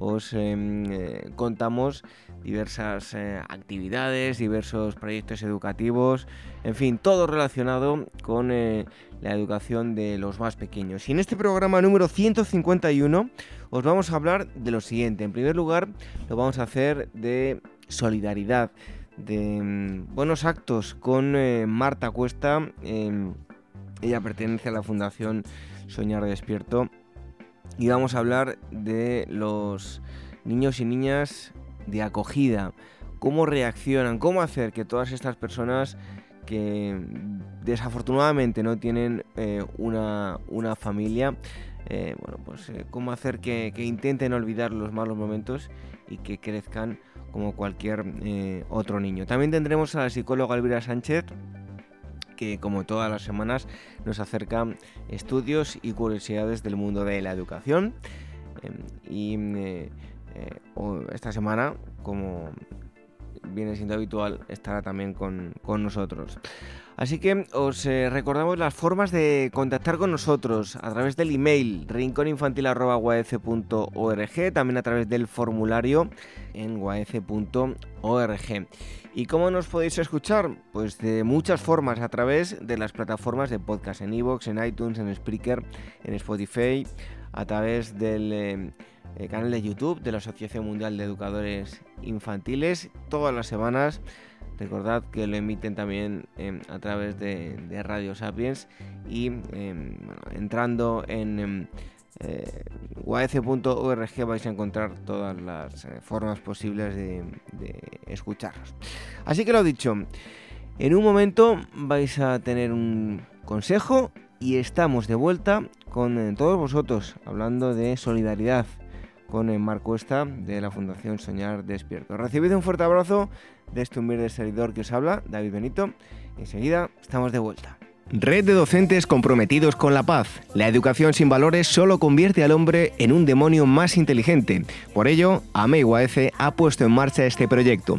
os em, eh, contamos diversas eh, actividades, diversos proyectos educativos, en fin, todo relacionado con eh, la educación de los más pequeños. Y en este programa número 151 os vamos a hablar de lo siguiente. En primer lugar, lo vamos a hacer de solidaridad, de mm, buenos actos con Marta Cuesta. Em, ella pertenece a la Fundación Soñar Despierto. Y vamos a hablar de los niños y niñas de acogida, cómo reaccionan, cómo hacer que todas estas personas que desafortunadamente no tienen eh, una, familia, eh, bueno, pues eh, cómo hacer que, intenten olvidar los malos momentos y que crezcan como cualquier otro niño. También tendremos a la psicóloga Elvira Sánchez, que como todas las semanas nos acerca estudios y curiosidades del mundo de la educación. y eh, esta semana, como viene siendo habitual, estará también con, nosotros. Así que os eh, recordamos las formas de contactar con nosotros a través del email rinconinfantil.org, también a través del formulario en guaece.org. ¿Y cómo nos podéis escuchar? Pues de muchas formas, a través de las plataformas de podcast en iVoox, en iTunes, en Spreaker, en Spotify, a través del... Eh, el canal de YouTube de la Asociación Mundial de Educadores Infantiles todas las semanas. Recordad que lo emiten también em, a través de, Radio Sapiens y em, entrando en em, eh, vais a encontrar todas las eh, formas posibles de, de. Así que lo dicho, en un momento vais a tener un consejo y estamos de vuelta con eh, todos vosotros hablando de solidaridad con el Mar Cuesta de la Fundación Soñar Despierto. Recibid un fuerte abrazo de este humilde servidor que os habla, David Benito. Enseguida estamos de vuelta. Red de docentes comprometidos con la paz. La educación sin valores solo convierte al hombre en un demonio más inteligente. Por ello, AMEIWAECE ha puesto en marcha este proyecto.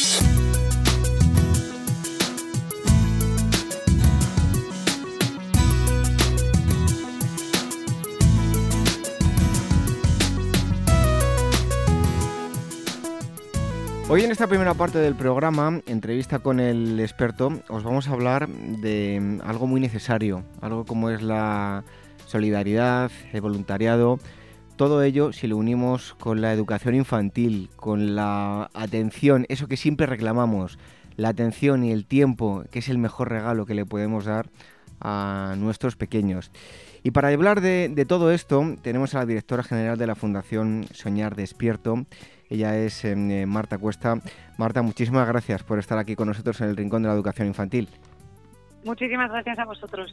Hoy en esta primera parte del programa, entrevista con el experto, os vamos a hablar de algo muy necesario, algo como es la solidaridad, el voluntariado, todo ello si lo unimos con la educación infantil, con la atención, eso que siempre reclamamos, la atención y el tiempo, que es el mejor regalo que le podemos dar a nuestros pequeños. Y para hablar de, todo esto, tenemos a la directora general de la Fundación Soñar Despierto, ella es em, eh, Marta Cuesta. Marta, muchísimas gracias por estar aquí con nosotros en el Rincón de la Educación Infantil. Muchísimas gracias a vosotros.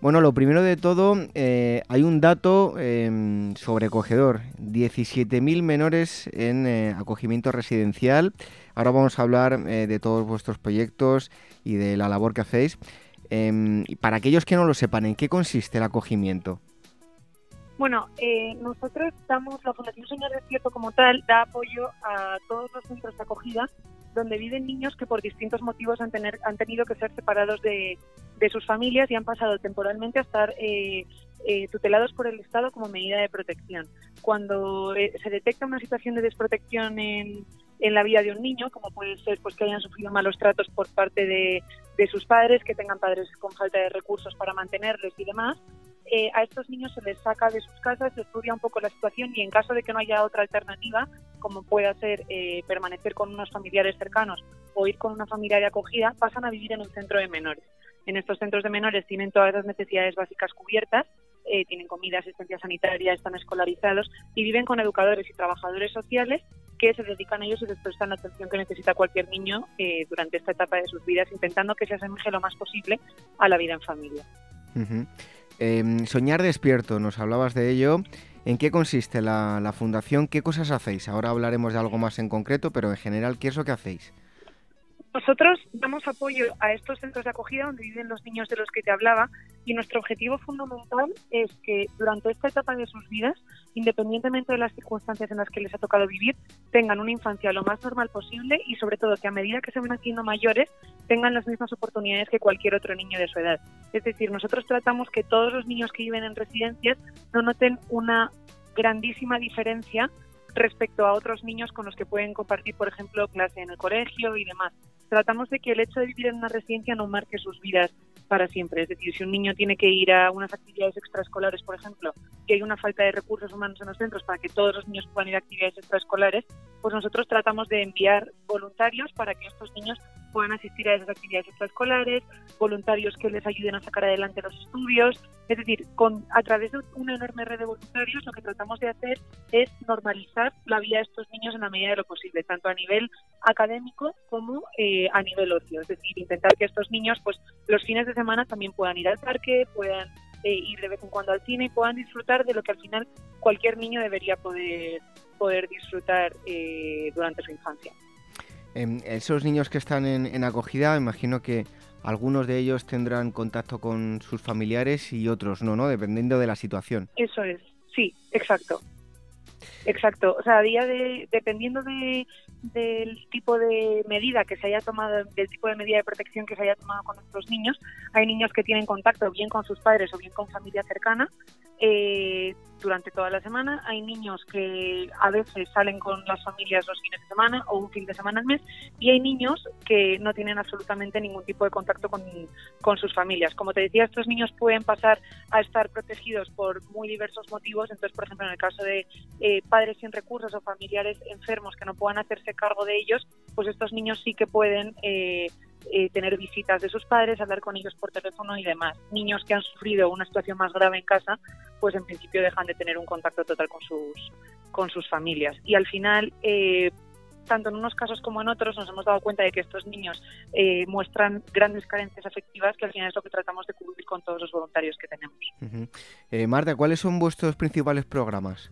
Bueno, lo primero de todo, eh, hay un dato eh, sobrecogedor. 17.000 menores en eh, acogimiento residencial. Ahora vamos a hablar de todos vuestros proyectos y de la labor que hacéis. Em, para aquellos que no lo sepan, ¿en qué consiste el acogimiento? Bueno, eh, nosotros damos, la Fundación Señor Despierto como tal, da apoyo a todos los centros de acogida donde viven niños que por distintos motivos han, tener, han tenido que ser separados de, sus familias y han pasado temporalmente a estar eh, eh, tutelados por el Estado como medida de protección. Cuando se detecta una situación de desprotección en, en la vida de un niño, como puede ser pues que hayan sufrido malos tratos por parte de, de sus padres, que tengan padres con falta de recursos para mantenerles y demás. Eh, a estos niños se les saca de sus casas, se estudia un poco la situación y en caso de que no haya otra alternativa, como pueda ser eh, permanecer con unos familiares cercanos o ir con una familia de acogida, pasan a vivir en un centro de menores. En estos centros de menores tienen todas las necesidades básicas cubiertas, eh, tienen comida, asistencia sanitaria, están escolarizados y viven con educadores y trabajadores sociales que se dedican a ellos y les prestan la atención que necesita cualquier niño durante esta etapa de sus vidas, intentando que se asemeje lo más posible a la vida en familia. Em, soñar despierto, nos hablabas de ello. ¿En qué consiste la, la, fundación? ¿Qué cosas hacéis? Ahora hablaremos de algo más en concreto, pero en general, ¿qué es lo que hacéis? Nosotros damos apoyo a estos centros de acogida donde viven los niños de los que te hablaba y nuestro objetivo fundamental es que durante esta etapa de sus vidas, independientemente de las circunstancias en las que les ha tocado vivir, tengan una infancia lo más normal posible y sobre todo que a medida que se van haciendo mayores tengan las mismas oportunidades que cualquier otro niño de su edad. Es decir, nosotros tratamos que todos los niños que viven en residencias no noten una grandísima diferencia respecto a otros niños con los que pueden compartir, por ejemplo, clase en el colegio y demás tratamos de que el hecho de vivir en una residencia no marque sus vidas para siempre. Es decir, si un niño tiene que ir a unas actividades extraescolares, por ejemplo, que hay una falta de recursos humanos en los centros para que todos los niños puedan ir a actividades extraescolares, pues nosotros tratamos de enviar voluntarios para que estos niños puedan asistir a esas actividades extraescolares, voluntarios que les ayuden a sacar adelante los estudios. Es decir, con, a través de una enorme red de voluntarios lo que tratamos de hacer es normalizar la vida de estos niños en la medida de lo posible, tanto a nivel académico como eh, a nivel ocio. Es decir, intentar que estos niños, pues los fines de semana también puedan ir al parque, puedan eh, ir de vez en cuando al cine y puedan disfrutar de lo que al final cualquier niño debería poder, poder disfrutar eh, durante su infancia. Em, esos niños que están en, en acogida, imagino que algunos de ellos tendrán contacto con sus familiares y otros no, ¿no? Dependiendo de la situación. Eso es, sí, exacto. Exacto, o sea, a día de, dependiendo de, del tipo de medida que se haya tomado, del tipo de medida de protección que se haya tomado con nuestros niños, hay niños que tienen contacto bien con sus padres o bien con familia cercana, eh, durante toda la semana. Hay niños que a veces salen con las familias los fines de semana o un fin de semana al mes y hay niños que no tienen absolutamente ningún tipo de contacto con, con sus familias. Como te decía, estos niños pueden pasar a estar protegidos por muy diversos motivos. Entonces, por ejemplo, en el caso de eh, padres sin recursos o familiares enfermos que no puedan hacerse cargo de ellos, pues estos niños sí que pueden... Eh, eh, tener visitas de sus padres, hablar con ellos por teléfono y demás. Niños que han sufrido una situación más grave en casa, pues en principio dejan de tener un contacto total con sus, con sus familias. Y al final, eh, tanto en unos casos como en otros, nos hemos dado cuenta de que estos niños eh, muestran grandes carencias afectivas, que al final es lo que tratamos de cubrir con todos los voluntarios que tenemos. Marta, ¿cuáles son vuestros principales programas?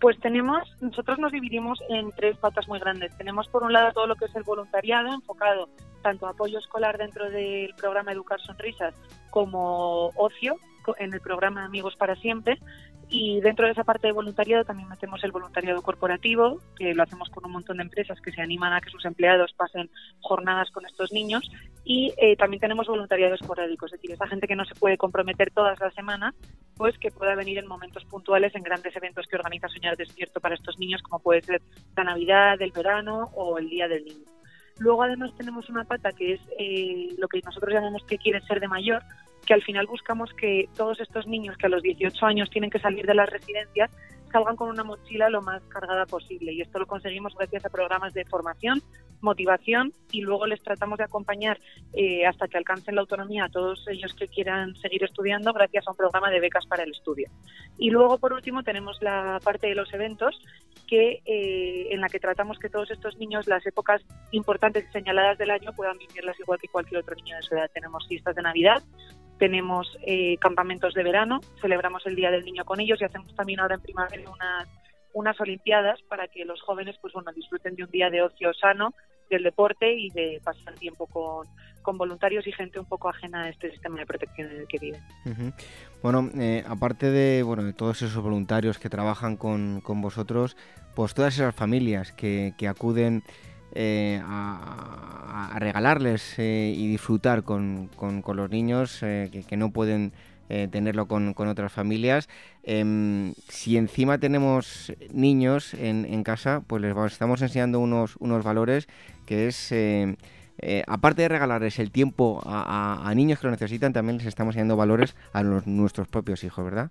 Pues tenemos, nosotros nos dividimos en tres patas muy grandes. Tenemos por un lado todo lo que es el voluntariado, enfocado tanto apoyo escolar dentro del programa Educar Sonrisas como ocio en el programa Amigos para Siempre. Y dentro de esa parte de voluntariado también metemos el voluntariado corporativo, que lo hacemos con un montón de empresas que se animan a que sus empleados pasen jornadas con estos niños. Y eh, también tenemos voluntariado esporádico, es decir, esa gente que no se puede comprometer todas las semanas, pues que pueda venir en momentos puntuales en grandes eventos que organiza Soñar Despierto para estos niños, como puede ser la Navidad, el verano o el Día del Niño. Luego además tenemos una pata que es eh, lo que nosotros llamamos que quiere ser de mayor, que al final buscamos que todos estos niños que a los 18 años tienen que salir de las residencias salgan con una mochila lo más cargada posible. Y esto lo conseguimos gracias a programas de formación, motivación y luego les tratamos de acompañar eh, hasta que alcancen la autonomía a todos ellos que quieran seguir estudiando gracias a un programa de becas para el estudio. Y luego, por último, tenemos la parte de los eventos que eh, en la que tratamos que todos estos niños las épocas importantes y señaladas del año puedan vivirlas igual que cualquier otro niño de su edad. Tenemos fiestas de Navidad, tenemos eh, campamentos de verano, celebramos el Día del Niño con ellos y hacemos también ahora en primavera unas, unas Olimpiadas para que los jóvenes pues bueno disfruten de un día de ocio sano, del deporte y de pasar tiempo con, con voluntarios y gente un poco ajena a este sistema de protección en el que viven. Bueno, eh, aparte de, bueno, de todos esos voluntarios que trabajan con, con vosotros, pues todas esas familias que, que acuden eh, a, regalarles eh, y disfrutar con, con, los niños eh, que, no pueden eh, tenerlo con, otras familias. Em, si encima tenemos niños en, casa, pues les estamos enseñando unos, unos valores que es... Eh, eh, aparte de regalarles el tiempo a, niños que lo necesitan, también les estamos enseñando valores a nuestros propios hijos, ¿verdad?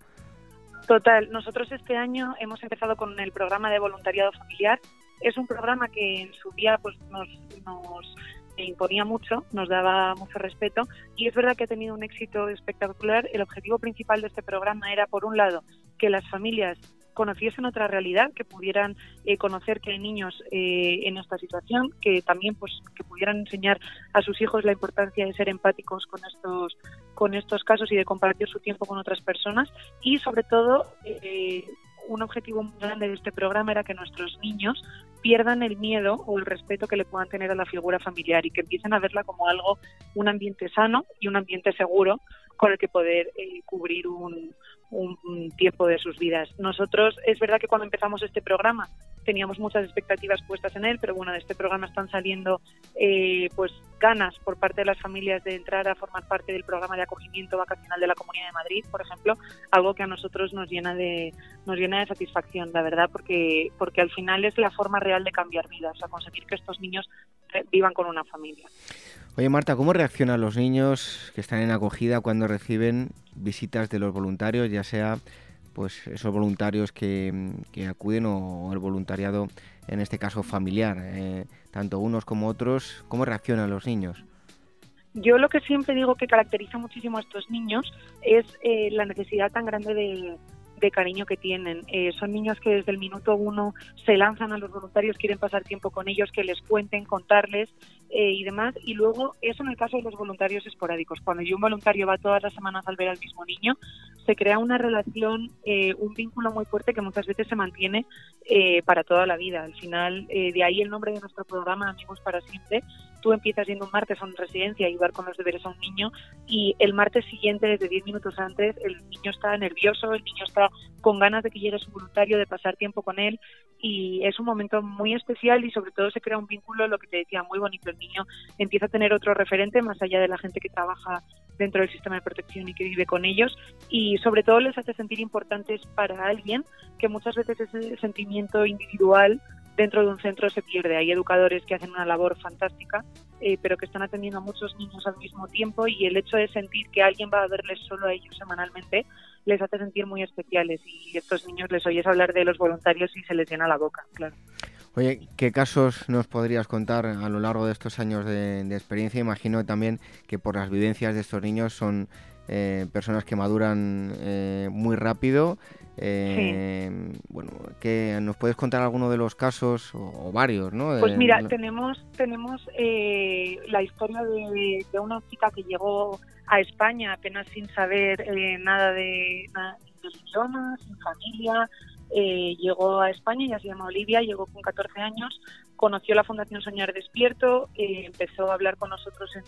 Total, nosotros este año hemos empezado con el programa de voluntariado familiar. Es un programa que en su día pues, nos, nos imponía mucho, nos daba mucho respeto y es verdad que ha tenido un éxito espectacular. El objetivo principal de este programa era, por un lado, que las familias conociesen otra realidad, que pudieran eh, conocer que hay niños eh, en esta situación, que también pues que pudieran enseñar a sus hijos la importancia de ser empáticos con estos con estos casos y de compartir su tiempo con otras personas y sobre todo eh, un objetivo muy grande de este programa era que nuestros niños pierdan el miedo o el respeto que le puedan tener a la figura familiar y que empiecen a verla como algo, un ambiente sano y un ambiente seguro con el que poder cubrir un, un tiempo de sus vidas. Nosotros, es verdad que cuando empezamos este programa teníamos muchas expectativas puestas en él, pero bueno, de este programa están saliendo eh, pues ganas por parte de las familias de entrar a formar parte del programa de acogimiento vacacional de la Comunidad de Madrid, por ejemplo, algo que a nosotros nos llena de nos llena de satisfacción, la verdad, porque porque al final es la forma real de cambiar vidas, a conseguir que estos niños eh, vivan con una familia. Oye Marta, ¿cómo reaccionan los niños que están en acogida cuando reciben visitas de los voluntarios, ya sea pues esos voluntarios que, acuden o, el voluntariado, en este caso familiar, eh, tanto unos como otros, ¿cómo reaccionan los niños? Yo lo que siempre digo que caracteriza muchísimo a estos niños es eh, la necesidad tan grande de, de cariño que tienen. Eh, son niños que desde el minuto uno se lanzan a los voluntarios, quieren pasar tiempo con ellos, que les cuenten, contarles eh, y demás. Y luego, eso en el caso de los voluntarios esporádicos. Cuando yo un voluntario va todas las semanas al ver al mismo niño, se crea una relación, eh, un vínculo muy fuerte que muchas veces se mantiene para toda la vida. Al final, de ahí el nombre de nuestro programa, Amigos para Siempre, tú empiezas yendo un martes a una residencia a ayudar con los deberes a un niño y el martes siguiente, desde 10 minutos antes, el niño está nervioso, el niño está con ganas de que llegue su voluntario, de pasar tiempo con él y es un momento muy especial y sobre todo se crea un vínculo, lo que te decía, muy bonito. El niño empieza a tener otro referente más allá de la gente que trabaja dentro del sistema de protección y que vive con ellos y sobre todo les hace sentir importantes para alguien que muchas veces ese sentimiento individual dentro de un centro se pierde. Hay educadores que hacen una labor fantástica, eh, pero que están atendiendo a muchos niños al mismo tiempo y el hecho de sentir que alguien va a verles solo a ellos semanalmente les hace sentir muy especiales y estos niños les oyes hablar de los voluntarios y se les llena la boca, claro. Oye, ¿qué casos nos podrías contar a lo largo de estos años de, de experiencia? Imagino también que por las vivencias de estos niños son eh, personas que maduran eh, muy rápido. Eh, bueno, que nos puedes contar alguno de los casos o, varios, ¿no? Pues mira, tenemos tenemos la historia de, una chica que llegó a España apenas sin saber nada de, nada de idioma, sin familia. Llegó a España, ya se llama Olivia, llegó con 14 años, conoció la Fundación Soñar Despierto, empezó a hablar con nosotros en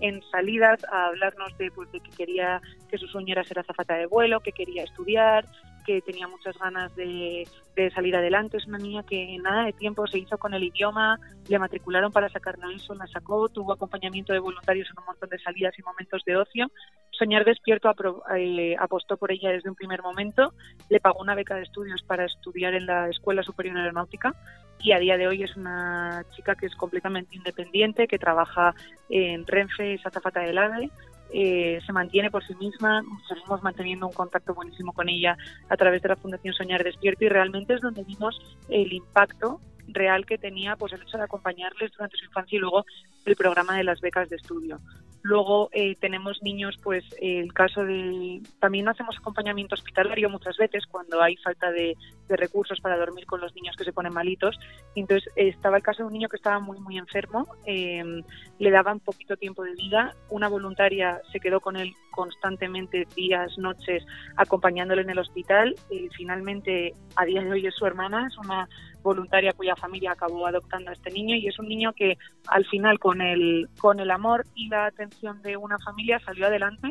en salidas a hablarnos de, pues, de que quería que su sueño era ser azafata de vuelo, que quería estudiar, que tenía muchas ganas de, salir adelante. Es una niña que en nada de tiempo se hizo con el idioma, le matricularon para sacarla eso, la sacó, tuvo acompañamiento de voluntarios en un montón de salidas y momentos de ocio. Soñar Despierto eh, apostó por ella desde un primer momento, le pagó una beca de estudios para estudiar en la Escuela Superior de Aeronáutica y a día de hoy es una chica que es completamente independiente, que trabaja en Renfe, es azafata del AVE, eh, se mantiene por sí misma, seguimos manteniendo un contacto buenísimo con ella a través de la Fundación Soñar Despierto y realmente es donde vimos el impacto real que tenía pues el hecho de acompañarles durante su infancia y luego el programa de las becas de estudio. Luego eh, tenemos niños, pues el caso de... También hacemos acompañamiento hospitalario muchas veces cuando hay falta de, recursos para dormir con los niños que se ponen malitos. Entonces estaba el caso de un niño que estaba muy, muy enfermo, em, le daban poquito tiempo de vida. Una voluntaria se quedó con él constantemente días, noches, acompañándole en el hospital. Y finalmente, a día de hoy es su hermana, es una voluntaria cuya familia acabó adoptando a este niño y es un niño que al final con el, con el amor y la atención de una familia salió adelante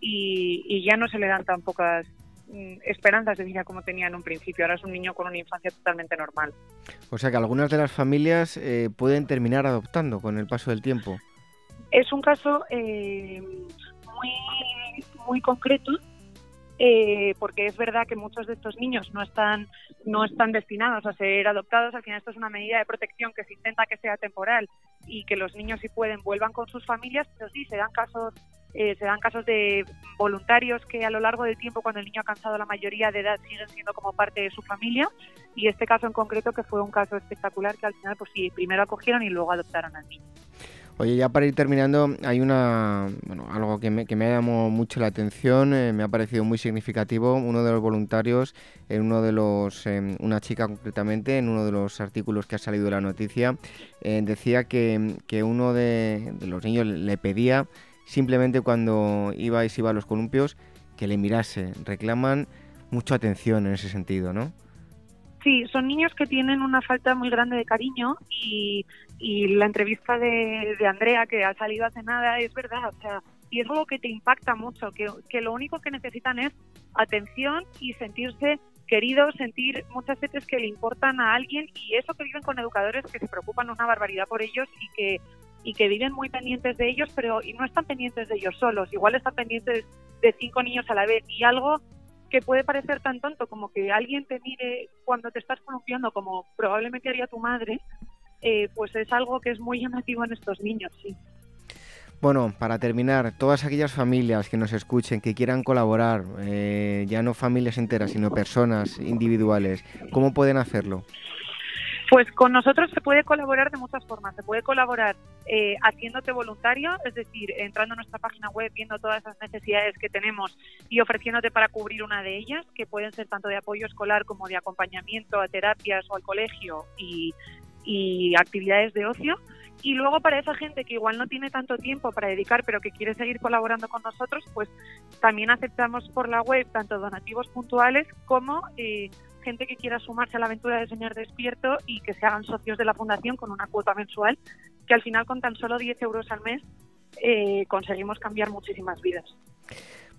y, ya no se le dan tan pocas mm, esperanzas de vida como tenía en un principio. Ahora es un niño con una infancia totalmente normal. O sea que algunas de las familias eh, pueden terminar adoptando con el paso del tiempo. Es un caso eh, muy muy concreto eh, porque es verdad que muchos de estos niños no están, no están destinados a ser adoptados. Al final esto es una medida de protección que se intenta que sea temporal y que los niños si pueden vuelvan con sus familias, pero sí se dan casos eh, se dan casos de voluntarios que a lo largo del tiempo, cuando el niño ha cansado la mayoría de edad, siguen siendo como parte de su familia. Y este caso en concreto, que fue un caso espectacular, que al final, pues sí, primero acogieron y luego adoptaron al niño. Oye, ya para ir terminando, hay una, bueno, algo que me, que me ha llamado mucho la atención, eh, me ha parecido muy significativo. Uno de los voluntarios, en uno de los, em, una chica concretamente, en uno de los artículos que ha salido de la noticia, eh, decía que, que uno de, los niños le pedía simplemente cuando iba y se iba a los columpios que le mirase. Reclaman mucha atención en ese sentido, ¿no? Sí, son niños que tienen una falta muy grande de cariño y, la entrevista de, Andrea que ha salido hace nada es verdad, o sea, y es algo que te impacta mucho, que, que lo único que necesitan es atención y sentirse queridos, sentir muchas veces que le importan a alguien y eso que viven con educadores que se preocupan una barbaridad por ellos y que y que viven muy pendientes de ellos, pero y no están pendientes de ellos solos, igual están pendientes de cinco niños a la vez y algo que puede parecer tan tonto como que alguien te mire cuando te estás columpiando como probablemente haría tu madre, eh, pues es algo que es muy llamativo en estos niños, sí. Bueno, para terminar, todas aquellas familias que nos escuchen, que quieran colaborar, eh, ya no familias enteras, sino personas individuales, ¿cómo pueden hacerlo? Pues con nosotros se puede colaborar de muchas formas. Se puede colaborar eh, haciéndote voluntario, es decir, entrando a nuestra página web, viendo todas esas necesidades que tenemos y ofreciéndote para cubrir una de ellas, que pueden ser tanto de apoyo escolar como de acompañamiento a terapias o al colegio y, actividades de ocio. Y luego para esa gente que igual no tiene tanto tiempo para dedicar, pero que quiere seguir colaborando con nosotros, pues también aceptamos por la web tanto donativos puntuales como eh, gente que quiera sumarse a la aventura de Señor Despierto y que se hagan socios de la Fundación con una cuota mensual, que al final con tan solo 10 euros al mes eh, conseguimos cambiar muchísimas vidas.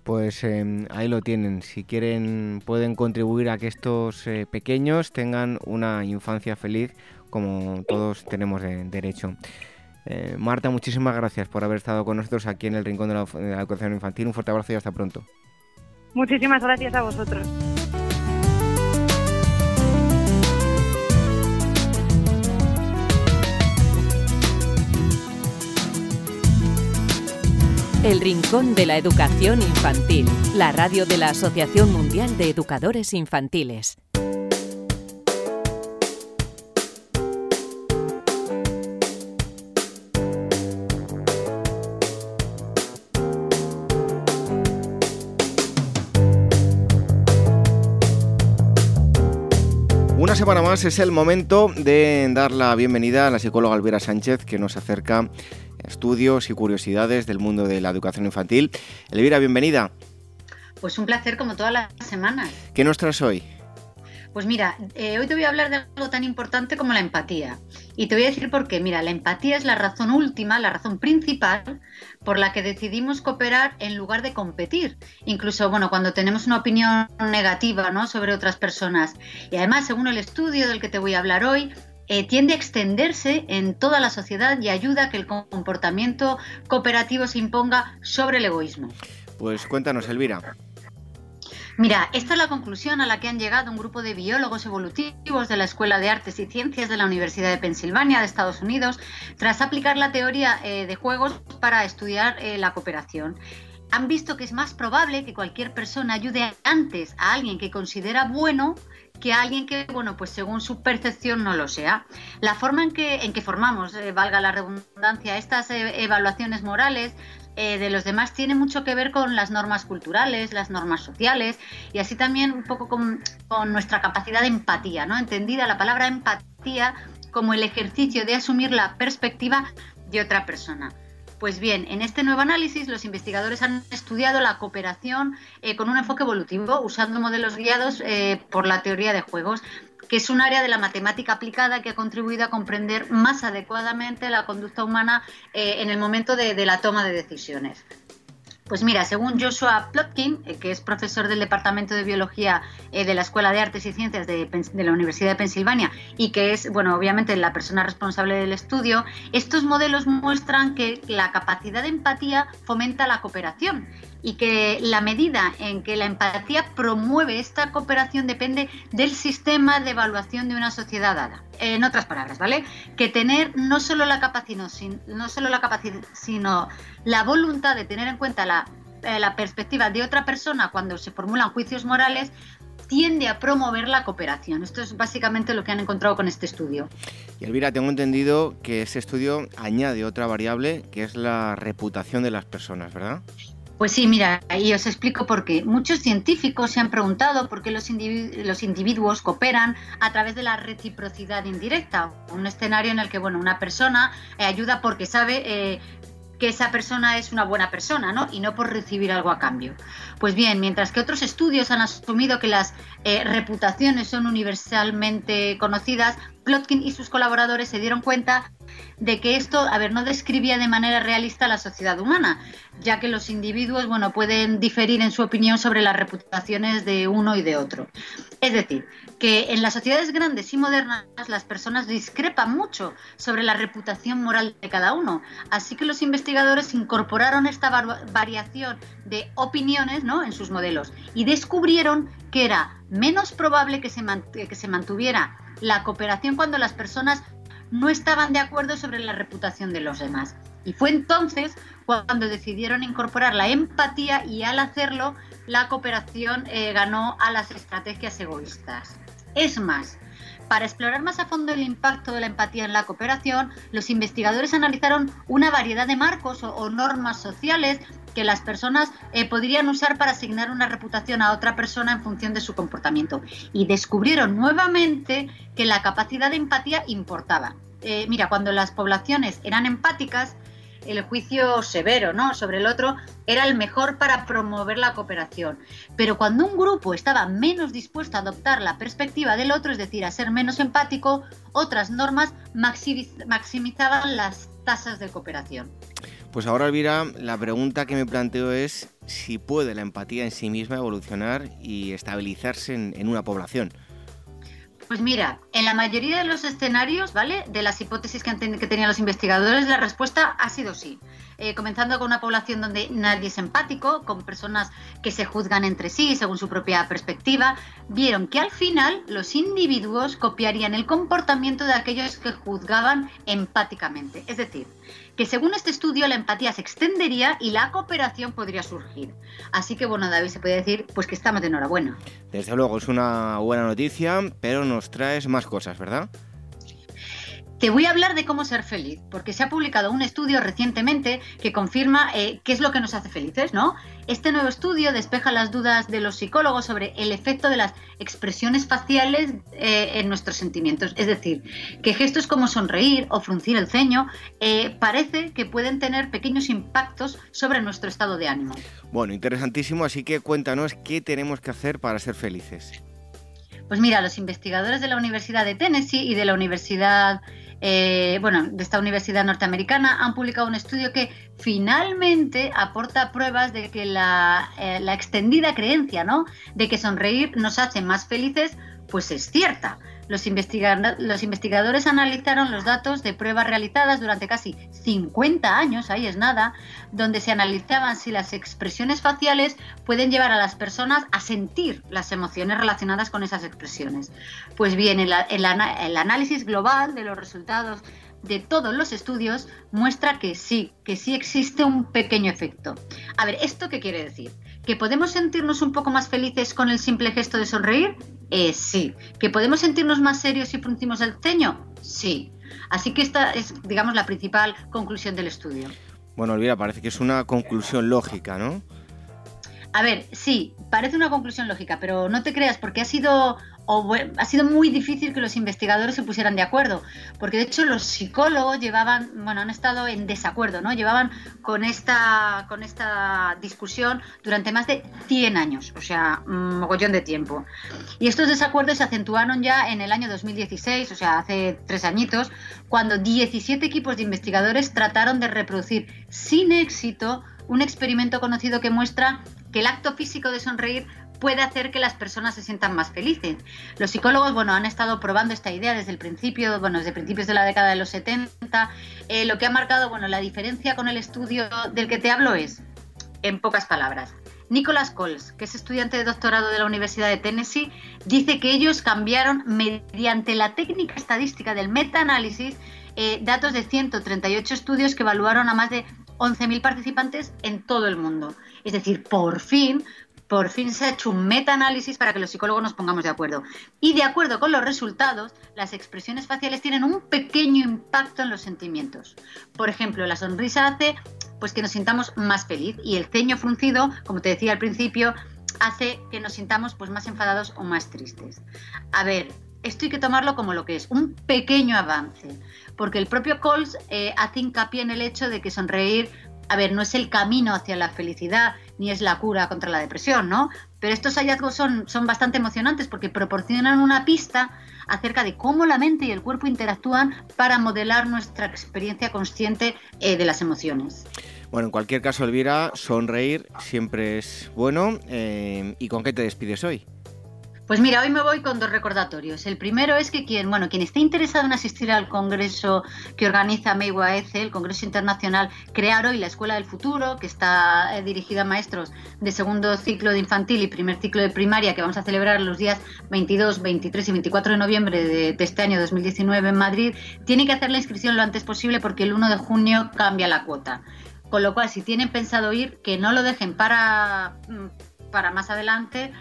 Pues em, ahí lo tienen. Si quieren, pueden contribuir a que estos eh, pequeños tengan una infancia feliz como todos tenemos derecho. Eh, Marta, muchísimas gracias por haber estado con nosotros aquí en el Rincón de la, de la Educación Infantil. Un fuerte abrazo y hasta pronto. Muchísimas gracias a vosotros. El Rincón de la Educación Infantil, la radio de la Asociación Mundial de Educadores Infantiles. Una semana más es el momento de dar la bienvenida a la psicóloga Alvira Sánchez que nos acerca estudios y curiosidades del mundo de la educación infantil. Elvira, bienvenida. Pues un placer como todas las semanas. ¿Qué nos traes hoy? Pues mira, eh, hoy te voy a hablar de algo tan importante como la empatía. Y te voy a decir por qué. Mira, la empatía es la razón última, la razón principal por la que decidimos cooperar en lugar de competir. Incluso, bueno, cuando tenemos una opinión negativa ¿no? sobre otras personas. Y además, según el estudio del que te voy a hablar hoy, eh, tiende a extenderse en toda la sociedad y ayuda a que el comportamiento cooperativo se imponga sobre el egoísmo. Pues cuéntanos, Elvira. Mira, esta es la conclusión a la que han llegado un grupo de biólogos evolutivos de la Escuela de Artes y Ciencias de la Universidad de Pensilvania de Estados Unidos, tras aplicar la teoría eh, de juegos para estudiar eh, la cooperación. Han visto que es más probable que cualquier persona ayude antes a alguien que considera bueno que alguien que, bueno, pues según su percepción no lo sea. La forma en que, en que formamos, eh, valga la redundancia, estas eh, evaluaciones morales eh, de los demás tiene mucho que ver con las normas culturales, las normas sociales y así también un poco con, con nuestra capacidad de empatía, ¿no? Entendida la palabra empatía como el ejercicio de asumir la perspectiva de otra persona. Pues bien, en este nuevo análisis los investigadores han estudiado la cooperación eh, con un enfoque evolutivo usando modelos guiados eh, por la teoría de juegos, que es un área de la matemática aplicada que ha contribuido a comprender más adecuadamente la conducta humana eh, en el momento de, la toma de decisiones. Pues mira, según Joshua Plotkin, eh, que es profesor del Departamento de Biología eh, de la Escuela de Artes y Ciencias de, de, la Universidad de Pensilvania y que es, bueno, obviamente la persona responsable del estudio, estos modelos muestran que la capacidad de empatía fomenta la cooperación y que la medida en que la empatía promueve esta cooperación depende del sistema de evaluación de una sociedad dada. En otras palabras, ¿vale? Que tener no solo la capacidad, no solo la capacidad, sino la voluntad de tener en cuenta la, eh, la perspectiva de otra persona cuando se formulan juicios morales tiende a promover la cooperación. Esto es básicamente lo que han encontrado con este estudio. Y Elvira, tengo entendido que este estudio añade otra variable que es la reputación de las personas, ¿verdad? Pues sí, mira, y os explico por qué. Muchos científicos se han preguntado por qué los, individuos cooperan a través de la reciprocidad indirecta, un escenario en el que bueno, una persona eh, ayuda porque sabe eh, que esa persona es una buena persona, ¿no? Y no por recibir algo a cambio. Pues bien, mientras que otros estudios han asumido que las eh, reputaciones son universalmente conocidas, Plotkin y sus colaboradores se dieron cuenta de que esto, a ver, no describía de manera realista la sociedad humana, ya que los individuos, bueno, pueden diferir en su opinión sobre las reputaciones de uno y de otro. Es decir, que en las sociedades grandes y modernas las personas discrepan mucho sobre la reputación moral de cada uno. Así que los investigadores incorporaron esta variación de opiniones ¿no? en sus modelos y descubrieron que era menos probable que se, que se mantuviera la cooperación cuando las personas no estaban de acuerdo sobre la reputación de los demás. Y fue entonces cuando decidieron incorporar la empatía y al hacerlo la cooperación eh, ganó a las estrategias egoístas. Es más, para explorar más a fondo el impacto de la empatía en la cooperación, los investigadores analizaron una variedad de marcos o, normas sociales que las personas eh, podrían usar para asignar una reputación a otra persona en función de su comportamiento. Y descubrieron nuevamente que la capacidad de empatía importaba. Eh, mira, cuando las poblaciones eran empáticas, el juicio severo ¿no? sobre el otro era el mejor para promover la cooperación. Pero cuando un grupo estaba menos dispuesto a adoptar la perspectiva del otro, es decir, a ser menos empático, otras normas maximizaban las tasas de cooperación. Pues ahora, Elvira, la pregunta que me planteo es si puede la empatía en sí misma evolucionar y estabilizarse en una población. Pues mira, en la mayoría de los escenarios, ¿vale? De las hipótesis que, tenían los investigadores, la respuesta ha sido sí. Eh, comenzando con una población donde nadie es empático, con personas que se juzgan entre sí según su propia perspectiva, vieron que al final los individuos copiarían el comportamiento de aquellos que juzgaban empáticamente. Es decir, que según este estudio la empatía se extendería y la cooperación podría surgir. Así que bueno, David, se puede decir pues que estamos de enhorabuena. Desde luego, es una buena noticia, pero nos traes más cosas, ¿verdad? Te voy a hablar de cómo ser feliz, porque se ha publicado un estudio recientemente que confirma eh, qué es lo que nos hace felices, ¿no? Este nuevo estudio despeja las dudas de los psicólogos sobre el efecto de las expresiones faciales eh, en nuestros sentimientos. Es decir, que gestos como sonreír o fruncir el ceño eh, parece que pueden tener pequeños impactos sobre nuestro estado de ánimo. Bueno, interesantísimo, así que cuéntanos qué tenemos que hacer para ser felices. Pues mira, los investigadores de la Universidad de Tennessee y de la Universidad eh, bueno, de esta universidad norteamericana, han publicado un estudio que finalmente aporta pruebas de que la, eh, la extendida creencia, ¿no? De que sonreír nos hace más felices, pues es cierta. Los, investigadores analizaron los datos de pruebas realizadas durante casi 50 años, ahí es nada, donde se analizaban si las expresiones faciales pueden llevar a las personas a sentir las emociones relacionadas con esas expresiones. Pues bien, el, análisis global de los resultados de todos los estudios muestra que sí, que sí existe un pequeño efecto. A ver, ¿esto qué quiere decir? ¿Que podemos sentirnos un poco más felices con el simple gesto de sonreír? Eh, sí. ¿Que podemos sentirnos más serios si fruncimos el ceño? Sí. Así que esta es, digamos, la principal conclusión del estudio. Bueno, Olvida, parece que es una conclusión lógica, ¿no? A ver, sí, parece una conclusión lógica, pero no te creas, porque ha sido o ha sido muy difícil que los investigadores se pusieran de acuerdo, porque de hecho los psicólogos llevaban, bueno, han estado en desacuerdo, ¿no? Llevaban con esta, con esta discusión durante más de 100 años, o sea, un mogollón de tiempo. Y estos desacuerdos se acentuaron ya en el año 2016, o sea, hace tres añitos, cuando 17 equipos de investigadores trataron de reproducir sin éxito un experimento conocido que muestra que el acto físico de sonreír puede hacer que las personas se sientan más felices. Los psicólogos, bueno, han estado probando esta idea desde el principio, bueno, desde principios de la década de los 70. Eh, lo que ha marcado, bueno, la diferencia con el estudio del que te hablo es, en pocas palabras, Nicholas Coles, que es estudiante de doctorado de la Universidad de Tennessee, dice que ellos cambiaron mediante la técnica estadística del metaanálisis eh, datos de 138 estudios que evaluaron a más de 11.000 participantes en todo el mundo. Es decir, por fin por fin se ha hecho un metaanálisis para que los psicólogos nos pongamos de acuerdo. Y de acuerdo con los resultados, las expresiones faciales tienen un pequeño impacto en los sentimientos. Por ejemplo, la sonrisa hace pues que nos sintamos más feliz y el ceño fruncido, como te decía al principio, hace que nos sintamos pues más enfadados o más tristes. A ver, esto hay que tomarlo como lo que es, un pequeño avance, porque el propio Coles eh, hace hincapié en el hecho de que sonreír a ver, no es el camino hacia la felicidad ni es la cura contra la depresión, ¿no? Pero estos hallazgos son, son bastante emocionantes porque proporcionan una pista acerca de cómo la mente y el cuerpo interactúan para modelar nuestra experiencia consciente eh, de las emociones. Bueno, en cualquier caso, Elvira, sonreír siempre es bueno. Eh, ¿Y con qué te despides hoy? Pues mira, hoy me voy con dos recordatorios. El primero es que quien, bueno, quien esté interesado en asistir al congreso que organiza MEIWAECE, el Congreso Internacional Crear Hoy la Escuela del Futuro, que está eh, dirigida a maestros de segundo ciclo de infantil y primer ciclo de primaria, que vamos a celebrar los días 22, 23 y 24 de noviembre de, este año 2019 en Madrid, tiene que hacer la inscripción lo antes posible porque el 1 de junio cambia la cuota. Con lo cual, si tienen pensado ir, que no lo dejen para, mm, para más adelante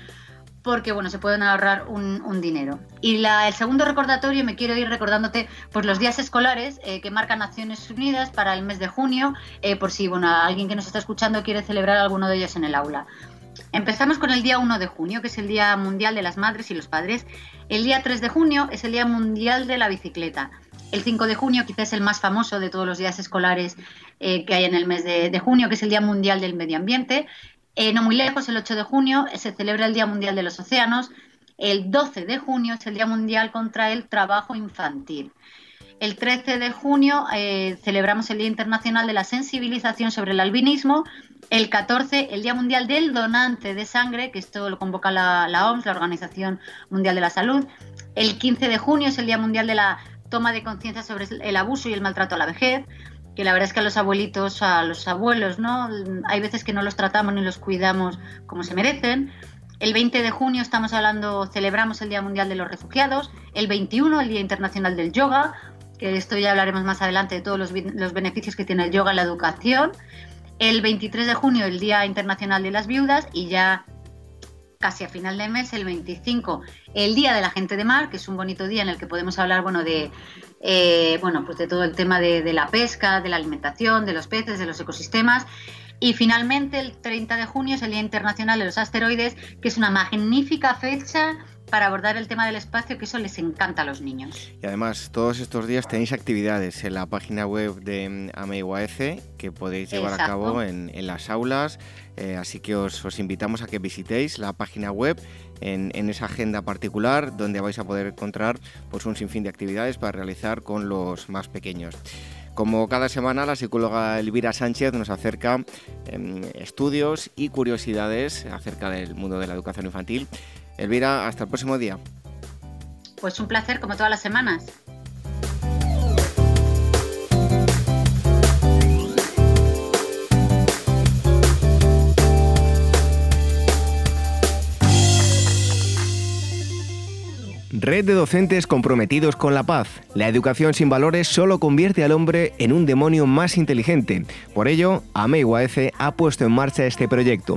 porque bueno, se pueden ahorrar un, dinero. Y el segundo recordatorio, me quiero ir recordándote pues, los días escolares eh, que marcan Naciones Unidas para el mes de junio, eh, por si bueno, alguien que nos está escuchando quiere celebrar alguno de ellos en el aula. Empezamos con el día 1 de junio, que es el Día Mundial de las Madres y los Padres. El día 3 de junio es el Día Mundial de la Bicicleta. El 5 de junio quizás es el más famoso de todos los días escolares eh, que hay en el mes de, junio, que es el Día Mundial del Medio Ambiente. Eh, no muy lejos, el 8 de junio, se celebra el Día Mundial de los Océanos. El 12 de junio es el Día Mundial contra el Trabajo Infantil. El 13 de junio eh, celebramos el Día Internacional de la Sensibilización sobre el Albinismo. El 14, el Día Mundial del Donante de Sangre, que esto lo convoca la OMS, la Organización Mundial de la Salud. El 15 de junio es el Día Mundial de la Toma de Conciencia sobre el Abuso y el Maltrato a la Vejez que la verdad es que a los abuelitos, a los abuelos, ¿no? Hay veces que no los tratamos ni los cuidamos como se merecen. El 20 de junio estamos hablando, celebramos el Día Mundial de los Refugiados. El 21, el Día Internacional del Yoga, que esto ya hablaremos más adelante de todos los, los beneficios que tiene el yoga en la educación. El 23 de junio, el Día Internacional de las Viudas. Y ya casi a final de mes, el 25, el Día de la Gente de Mar, que es un bonito día en el que podemos hablar bueno, de, eh, bueno, pues de todo el tema de, la pesca, de la alimentación, de los peces, de los ecosistemas. Y finalmente, el 30 de junio es el Día Internacional de los Asteroides, que es una magnífica fecha para abordar el tema del espacio, que eso les encanta a los niños. Y además, todos estos días tenéis actividades en la página web de mm, AMEIUAEC que podéis llevar a cabo en, las aulas, eh, así que os, invitamos a que visitéis la página web en, esa agenda particular donde vais a poder encontrar pues, un sinfín de actividades para realizar con los más pequeños. Como cada semana, la psicóloga Elvira Sánchez nos acerca em, estudios y curiosidades acerca del mundo de la educación infantil Elvira, hasta el próximo día. Pues un placer, como todas las semanas. Red de docentes comprometidos con la paz. La educación sin valores solo convierte al hombre en un demonio más inteligente. Por ello, AMEIWAECE ha puesto en marcha este proyecto.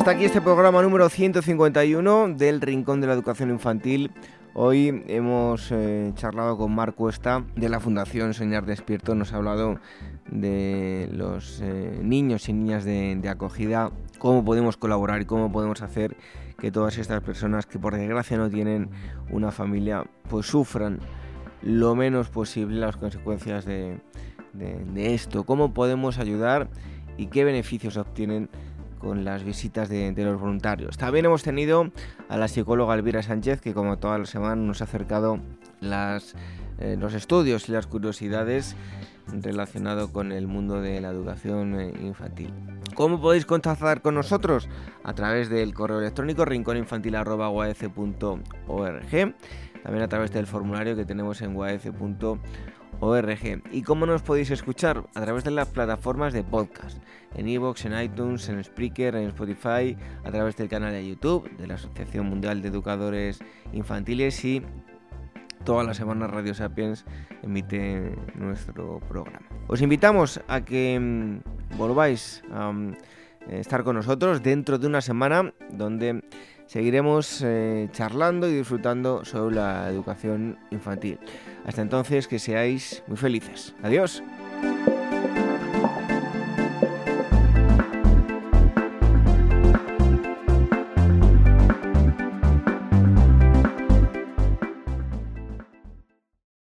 Hasta aquí este programa número 151 del Rincón de la Educación Infantil. Hoy hemos eh, charlado con Marc Cuesta de la Fundación Soñar Despierto. Nos ha hablado de los eh, niños y niñas de, acogida, cómo podemos colaborar y cómo podemos hacer que todas estas personas que por desgracia no tienen una familia, pues sufran lo menos posible las consecuencias de, de esto. Cómo podemos ayudar y qué beneficios obtienen con las visitas de, los voluntarios. También hemos tenido a la psicóloga Elvira Sánchez, que como toda la semana nos ha acercado las, eh, los estudios y las curiosidades relacionados con el mundo de la educación eh, infantil. ¿Cómo podéis contactar con nosotros? A través del correo electrónico rincóninfantil.org, también a través del formulario que tenemos en uaf.org ORG. ¿Y cómo nos podéis escuchar? A través de las plataformas de podcast, en iVoox, en iTunes, en Spreaker, en Spotify, a través del canal de YouTube de la Asociación Mundial de Educadores Infantiles y todas las semanas Radio Sapiens emite nuestro programa. Os invitamos a que mm, volváis a mm, estar con nosotros dentro de una semana donde seguiremos eh, charlando y disfrutando sobre la educación infantil. Hasta entonces, que seáis muy felices. Adiós.